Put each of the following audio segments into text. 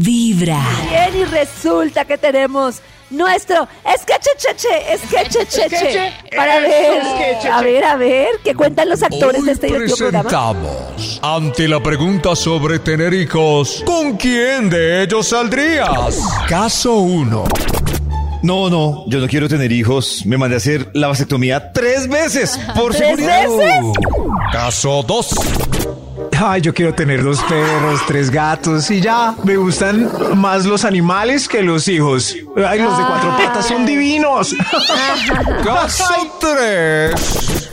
Vibra. Bien, y resulta que tenemos nuestro esquechecheche, esquechecheche. Para ver, a ver, a ver, ¿qué cuentan los actores Hoy de este programa? presentamos ante la pregunta sobre tener hijos, ¿con quién de ellos saldrías? Caso 1. No, no, yo no quiero tener hijos. Me mandé a hacer la vasectomía tres veces por ¿Tres seguridad. veces? Caso 2. Ay, yo quiero tener dos perros, tres gatos y ya. Me gustan más los animales que los hijos. Ay, los de cuatro patas son divinos. Caso 3.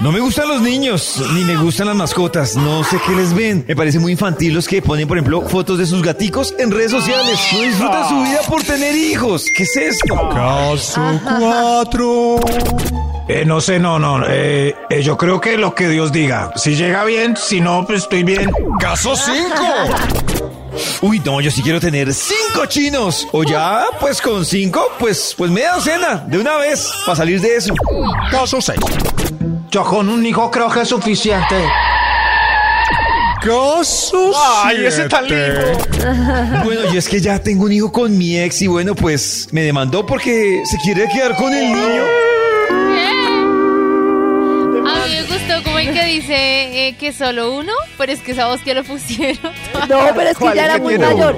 No me gustan los niños, ni me gustan las mascotas. No sé qué les ven. Me parece muy infantil los que ponen, por ejemplo, fotos de sus gaticos en redes sociales. No disfrutan su vida por tener hijos. ¿Qué es esto? Caso 4. Eh, no sé, no, no. eh, eh, yo creo que lo que Dios diga. Si llega bien, si no, pues estoy bien. Caso 5. Uy, no, yo sí quiero tener cinco chinos. O ya, pues con cinco, pues, pues media docena, de una vez, para salir de eso. Caso 6. Yo con un hijo creo que es suficiente. Caso Ay, ese tan siete. Bueno, y es que ya tengo un hijo con mi ex y bueno, pues me demandó porque se quiere quedar con el niño. Dice eh, que solo uno, pero es que esa voz que lo pusieron. No, pero es que ¿Cuál ya era muy mayor.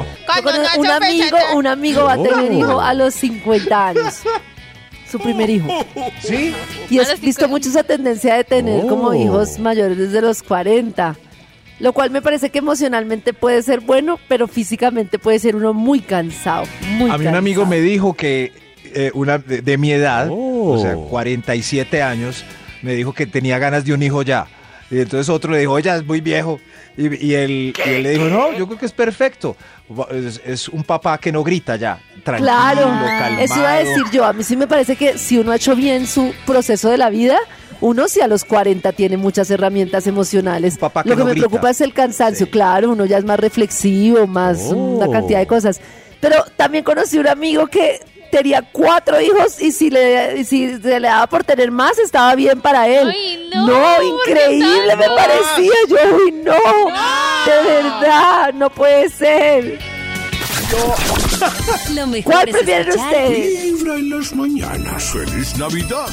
un amigo, un amigo va a tener hijo a los 50 años. Su primer hijo. ¿Sí? Y los visto 50. mucho esa tendencia de tener como Oh. hijos mayores desde los 40. Lo cual me parece que emocionalmente puede ser bueno, pero físicamente puede ser uno muy cansado. Muy A mí un amigo me dijo que eh, una de, de mi edad, Oh. o sea, 47 años, me dijo que tenía ganas de un hijo ya. Y entonces otro le dijo, ya es muy viejo. Y, y él, y él le dijo, no, yo creo que es perfecto. Es, es un papá que no grita ya, tranquilo, Claro, calmado. eso iba a decir yo. A mí sí me parece que si uno ha hecho bien su proceso de la vida, uno si a los 40 tiene muchas herramientas emocionales. Papá que Lo que no me grita. preocupa es el cansancio. Sí. Claro, uno ya es más reflexivo, más Oh. una cantidad de cosas. Pero también conocí un amigo que tenía cuatro hijos y si, le, si se le daba por tener más, estaba bien para él. Ay, no, ¿por qué increíble me parecía. Yo, uy, no, de verdad, no puede ser. Lo mejor ¿Cuál prefieren ustedes? Vibra en las mañanas. Feliz Navidad.